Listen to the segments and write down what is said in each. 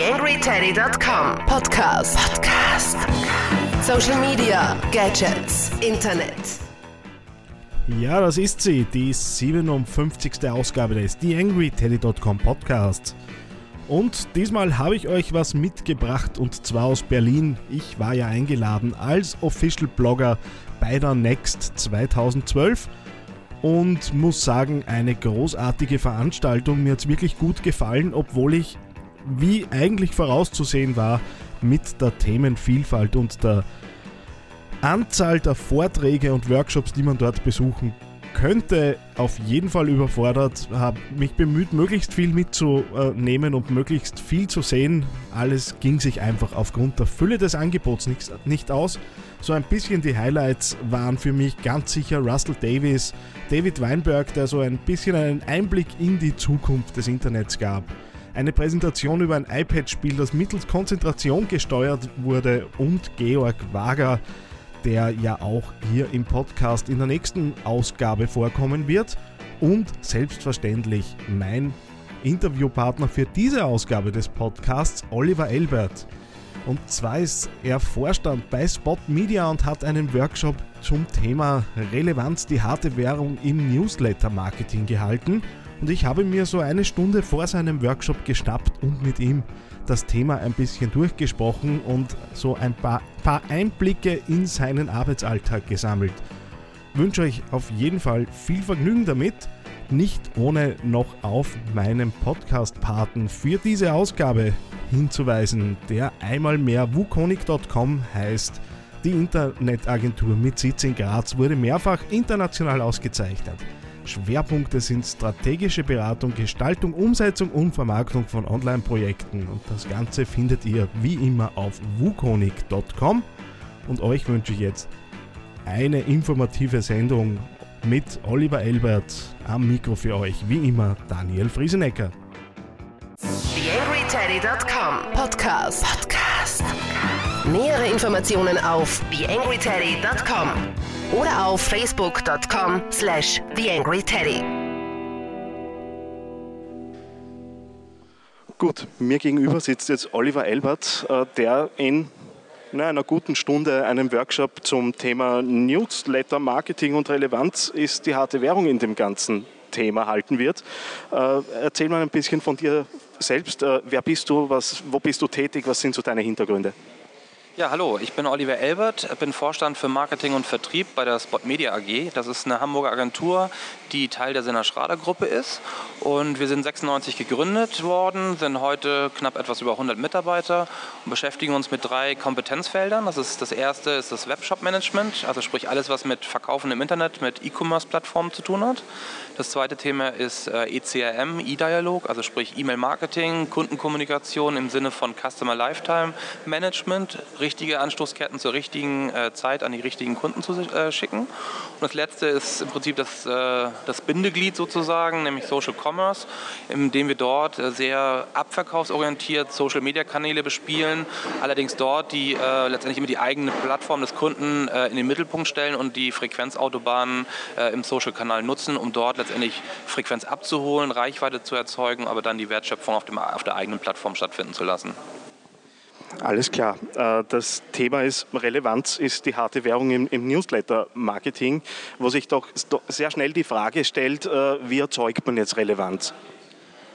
TheAngryTeddy.com Podcast. Podcast. Social Media, Gadgets, Internet. Ja, das ist sie, die 57. Ausgabe des TheAngryTeddy.com Podcasts. Und diesmal habe ich euch was mitgebracht und zwar aus Berlin. Ich war ja eingeladen als Official Blogger bei der Next 2012 und muss sagen, eine großartige Veranstaltung. Mir hat es wirklich gut gefallen, obwohl ich, wie eigentlich vorauszusehen war, mit der Themenvielfalt und der Anzahl der Vorträge und Workshops, die man dort besuchen könnte, auf jeden Fall überfordert. Habe mich bemüht, möglichst viel mitzunehmen und möglichst viel zu sehen. Alles ging sich einfach aufgrund der Fülle des Angebots nicht, nicht aus. So ein bisschen die Highlights waren für mich ganz sicher Russell Davis, David Weinberg, der so ein bisschen einen Einblick in die Zukunft des Internets gab. Eine Präsentation über ein iPad-Spiel, das mittels Konzentration gesteuert wurde und Georg Wager, der ja auch hier im Podcast in der nächsten Ausgabe vorkommen wird. Und selbstverständlich mein Interviewpartner für diese Ausgabe des Podcasts, Oliver Elbert. Und zwar ist er Vorstand bei Spot Media und hat einen Workshop zum Thema Relevanz, die harte Währung im Newsletter-Marketing gehalten. Und ich habe mir so eine Stunde vor seinem Workshop geschnappt und mit ihm das Thema ein bisschen durchgesprochen und so ein paar, paar Einblicke in seinen Arbeitsalltag gesammelt. wünsche euch auf jeden Fall viel Vergnügen damit, nicht ohne noch auf meinen Podcast-Paten für diese Ausgabe hinzuweisen, der einmal mehr wukonic.com heißt. Die Internetagentur mit Sitz in Graz wurde mehrfach international ausgezeichnet. Schwerpunkte sind strategische Beratung, Gestaltung, Umsetzung und Vermarktung von Online-Projekten. Und das Ganze findet ihr wie immer auf wukonic.com. Und euch wünsche ich jetzt eine informative Sendung mit Oliver Elbert am Mikro für euch. Wie immer Daniel Friesenecker. TheAngryTeddy.com Podcast. Podcast. Nähere Informationen auf TheAngryTeddy.com oder auf Facebook.com slash TheAngryTeddy. Gut, mir gegenüber sitzt jetzt Oliver Elbert, äh, der in na, einer guten Stunde einen Workshop zum Thema Newsletter, Marketing und Relevanz ist die harte Währung in dem ganzen Thema halten wird. Äh, erzähl mal ein bisschen von dir selbst. Äh, wer bist du? Was, wo bist du tätig? Was sind so deine Hintergründe? Ja, hallo, ich bin Oliver Elbert, bin Vorstand für Marketing und Vertrieb bei der Spot Media AG. Das ist eine Hamburger Agentur, die Teil der Sinner Schrader Gruppe ist. Und wir sind 96 gegründet worden, sind heute knapp etwas über 100 Mitarbeiter und beschäftigen uns mit drei Kompetenzfeldern. Das ist das erste ist das Webshop Management, also sprich alles, was mit Verkaufen im Internet, mit E-Commerce-Plattformen zu tun hat. Das zweite Thema ist äh, ECRM, E-Dialog, also sprich E-Mail-Marketing, Kundenkommunikation im Sinne von Customer Lifetime Management, richtige Anstoßketten zur richtigen äh, Zeit an die richtigen Kunden zu äh, schicken. Und das letzte ist im Prinzip das, äh, das Bindeglied sozusagen, nämlich Social Commerce, indem wir dort äh, sehr abverkaufsorientiert Social Media Kanäle bespielen, allerdings dort die äh, letztendlich immer die eigene Plattform des Kunden in den Mittelpunkt stellen und die Frequenzautobahnen im Social Kanal nutzen, um dort letztendlich Frequenz abzuholen, Reichweite zu erzeugen, aber dann die Wertschöpfung auf, dem, auf der eigenen Plattform stattfinden zu lassen. Alles klar. Äh, das Thema ist Relevanz, ist die harte Währung im, im Newsletter-Marketing, wo sich doch sehr schnell die Frage stellt, äh, wie erzeugt man jetzt Relevanz?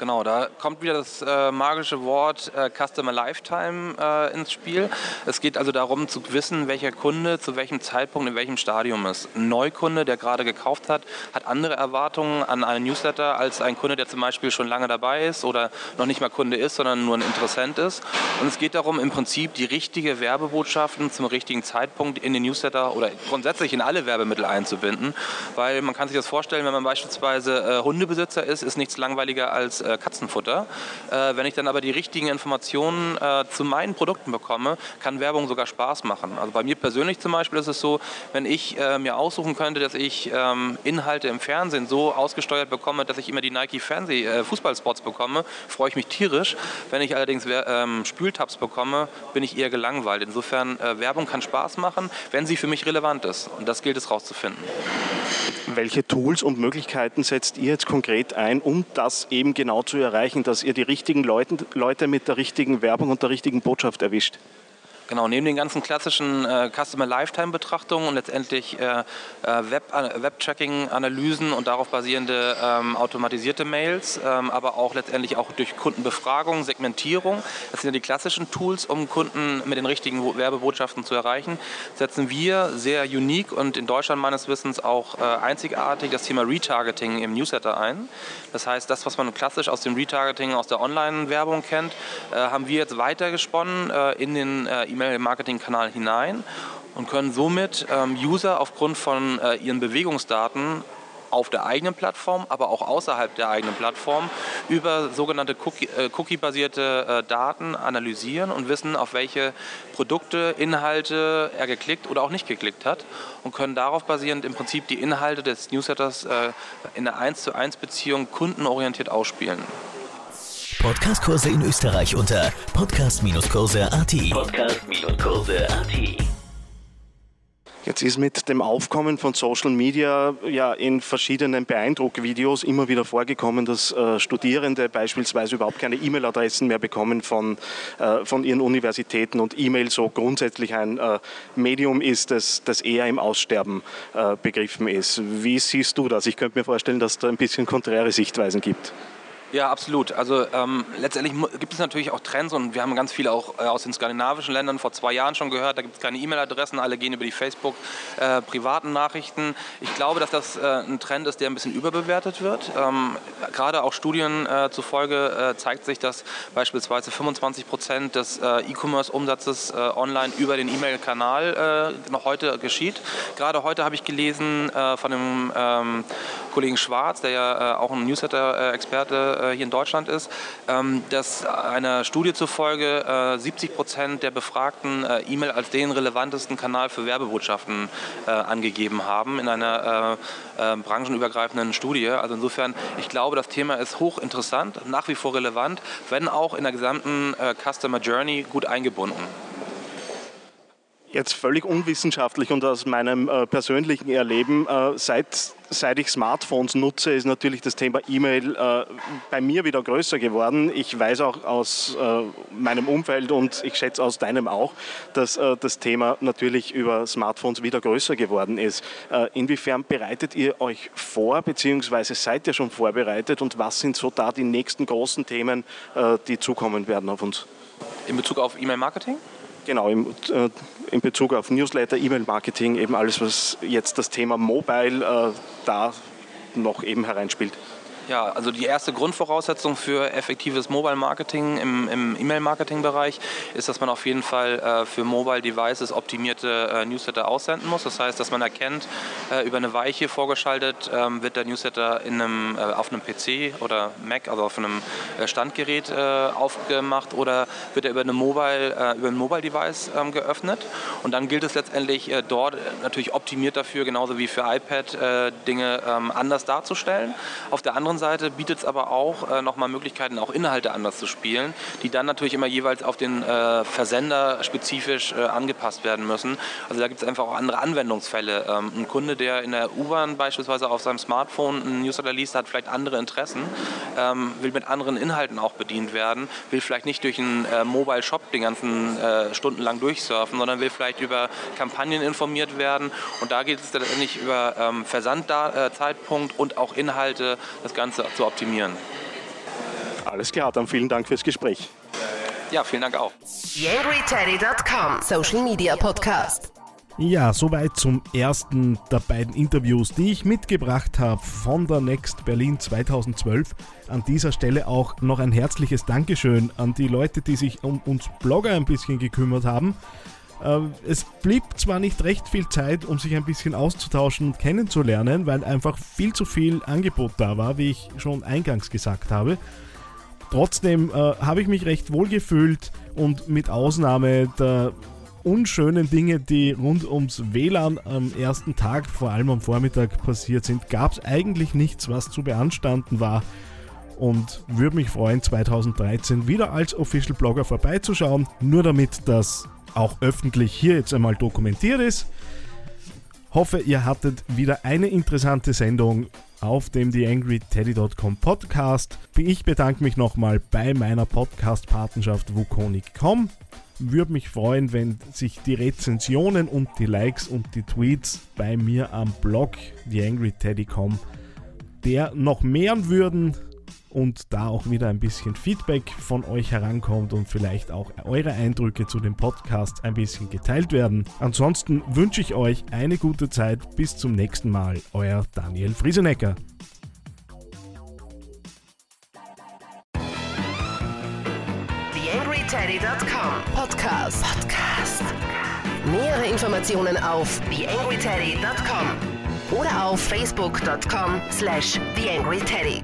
Genau, da kommt wieder das äh, magische Wort äh, Customer Lifetime äh, ins Spiel. Es geht also darum zu wissen, welcher Kunde zu welchem Zeitpunkt in welchem Stadium ist. Ein Neukunde, der gerade gekauft hat, hat andere Erwartungen an einen Newsletter als ein Kunde, der zum Beispiel schon lange dabei ist oder noch nicht mal Kunde ist, sondern nur ein Interessent ist. Und es geht darum, im Prinzip die richtige Werbebotschaften zum richtigen Zeitpunkt in den Newsletter oder grundsätzlich in alle Werbemittel einzubinden. Weil man kann sich das vorstellen, wenn man beispielsweise äh, Hundebesitzer ist, ist nichts langweiliger als äh, Katzenfutter. Äh, wenn ich dann aber die richtigen Informationen äh, zu meinen Produkten bekomme, kann Werbung sogar Spaß machen. Also bei mir persönlich zum Beispiel ist es so, wenn ich äh, mir aussuchen könnte, dass ich ähm, Inhalte im Fernsehen so ausgesteuert bekomme, dass ich immer die Nike Fernseh äh, Fußballspots bekomme, freue ich mich tierisch. Wenn ich allerdings ähm, Spültabs bekomme, bin ich eher gelangweilt. Insofern äh, Werbung kann Spaß machen, wenn sie für mich relevant ist. Und das gilt es rauszufinden. Welche Tools und Möglichkeiten setzt ihr jetzt konkret ein, um das eben genau zu erreichen, dass ihr die richtigen Leute, Leute mit der richtigen Werbung und der richtigen Botschaft erwischt? Genau, neben den ganzen klassischen äh, Customer Lifetime Betrachtungen und letztendlich äh, äh Web, äh, Web-Tracking-Analysen und darauf basierende ähm, automatisierte Mails, ähm, aber auch letztendlich auch durch Kundenbefragung, Segmentierung, das sind ja die klassischen Tools, um Kunden mit den richtigen Werbebotschaften zu erreichen, setzen wir sehr unique und in Deutschland meines Wissens auch äh, einzigartig das Thema Retargeting im Newsletter ein. Das heißt, das, was man klassisch aus dem Retargeting aus der Online-Werbung kennt, äh, haben wir jetzt weitergesponnen in den E-Mail-Marketing-Kanal hinein und können somit ähm, User aufgrund von äh, ihren Bewegungsdaten auf der eigenen Plattform, aber auch außerhalb der eigenen Plattform über sogenannte äh, Cookie-basierte äh, Daten analysieren und wissen, auf welche Produkte, Inhalte er geklickt oder auch nicht geklickt hat und können darauf basierend im Prinzip die Inhalte des Newsletters in einer 1 zu 1 Beziehung kundenorientiert ausspielen. Podcastkurse in Österreich unter podcast-kurse.at. Podcast-kurse.at. Jetzt ist mit dem Aufkommen von Social Media ja in verschiedenen Beeindruckvideos immer wieder vorgekommen, dass äh, Studierende beispielsweise überhaupt keine E-Mail-Adressen mehr bekommen von, äh, von ihren Universitäten und E-Mail so grundsätzlich ein äh, Medium ist, das, das eher im Aussterben äh, begriffen ist. Wie siehst du das? Ich könnte mir vorstellen, dass da ein bisschen konträre Sichtweisen gibt. Ja, absolut. Also ähm, letztendlich gibt es natürlich auch Trends und wir haben ganz viele auch äh, aus den skandinavischen Ländern vor zwei Jahren schon gehört. Da gibt es keine E-Mail-Adressen, alle gehen über die Facebook äh, privaten Nachrichten. Ich glaube, dass das äh, ein Trend ist, der ein bisschen überbewertet wird. Ähm, gerade auch Studien äh, zufolge äh, zeigt sich, dass beispielsweise 25 Prozent des äh, E-Commerce-Umsatzes online über den E-Mail-Kanal noch heute geschieht. Gerade heute habe ich gelesen von dem ähm, Kollegen Schwarz, der ja auch ein Newsletter-Experte äh, hier in Deutschland ist, ähm, dass einer Studie zufolge 70 äh, Prozent der Befragten äh, E-Mail als den relevantesten Kanal für Werbebotschaften angegeben haben in einer branchenübergreifenden Studie. Also insofern, ich glaube, das Thema ist hochinteressant, nach wie vor relevant, wenn auch in der gesamten Customer Journey gut eingebunden jetzt völlig unwissenschaftlich und aus meinem äh, persönlichen Erleben, äh, seit, seit ich Smartphones nutze, ist natürlich das Thema E-Mail äh, bei mir wieder größer geworden. Ich weiß auch aus äh, meinem Umfeld und ich schätze aus deinem auch, dass äh, das Thema natürlich über Smartphones wieder größer geworden ist. Äh, inwiefern bereitet ihr euch vor, beziehungsweise seid ihr schon vorbereitet und was sind so da die nächsten großen Themen, die zukommen werden auf uns? In Bezug auf E-Mail-Marketing? Genau, im, äh, in Bezug auf Newsletter, E-Mail-Marketing, eben alles, was jetzt das Thema Mobile äh, da noch eben hereinspielt. Ja, also die erste Grundvoraussetzung für effektives Mobile Marketing im, im E-Mail-Marketing-Bereich ist, dass man auf jeden Fall äh, für Mobile Devices optimierte äh, Newsletter aussenden muss. Das heißt, dass man erkennt, äh, über eine Weiche vorgeschaltet ähm, wird der Newsletter in einem, äh, auf einem PC oder Mac, also auf einem äh, Standgerät äh, aufgemacht oder wird er über, eine Mobile, über ein Mobile Device ähm, geöffnet. Und dann gilt es letztendlich dort natürlich optimiert dafür, genauso wie für iPad, Dinge ähm, anders darzustellen. Auf der anderen anderen Seite bietet es aber auch äh, nochmal Möglichkeiten, auch Inhalte anders zu spielen, die dann natürlich immer jeweils auf den äh, Versender spezifisch äh, angepasst werden müssen. Also da gibt es einfach auch andere Anwendungsfälle. Ähm, ein Kunde, der in der U-Bahn beispielsweise auf seinem Smartphone einen Newsletter liest, hat vielleicht andere Interessen, ähm, will mit anderen Inhalten auch bedient werden, will vielleicht nicht durch einen äh, Mobile Shop den ganzen äh, Stunden lang durchsurfen, sondern will vielleicht über Kampagnen informiert werden. Und da geht es letztendlich über ähm, Versandzeitpunkt und auch Inhalte, das Ganze Ganze zu optimieren. Alles klar, dann vielen Dank fürs Gespräch. Ja, vielen Dank auch. YangryTeddy.com Social Media Podcast. Ja, soweit zum ersten der beiden Interviews, die ich mitgebracht habe von der Next Berlin 2012. An dieser Stelle auch noch ein herzliches Dankeschön an die Leute, die sich um uns Blogger ein bisschen gekümmert haben. Ähm, es blieb zwar nicht recht viel Zeit, um sich ein bisschen auszutauschen und kennenzulernen, weil einfach viel zu viel Angebot da war, wie ich schon eingangs gesagt habe. Trotzdem äh, habe ich mich recht wohl gefühlt und mit Ausnahme der unschönen Dinge, die rund ums WLAN am ersten Tag, vor allem am Vormittag passiert sind, gab es eigentlich nichts, was zu beanstanden war. Und würde mich freuen, 2013 wieder als Official Blogger vorbeizuschauen, nur damit das auch öffentlich hier jetzt einmal dokumentiert ist. Hoffe, ihr hattet wieder eine interessante Sendung auf dem TheAngryTeddy.com Podcast. Ich bedanke mich nochmal bei meiner Podcast-Patenschaft Wukonic.com. Würde mich freuen, wenn sich die Rezensionen und die Likes und die Tweets bei mir am Blog TheAngryTeddy.com der noch mehren würden und da auch wieder ein bisschen Feedback von euch herankommt und vielleicht auch eure Eindrücke zu dem Podcast ein bisschen geteilt werden. Ansonsten wünsche ich euch eine gute Zeit. Bis zum nächsten Mal. Euer Daniel Friesenecker. TheAngryTeddy.com Podcast. Podcast. Nähere Informationen auf TheAngryTeddy.com oder auf Facebook.com slash TheAngryTeddy.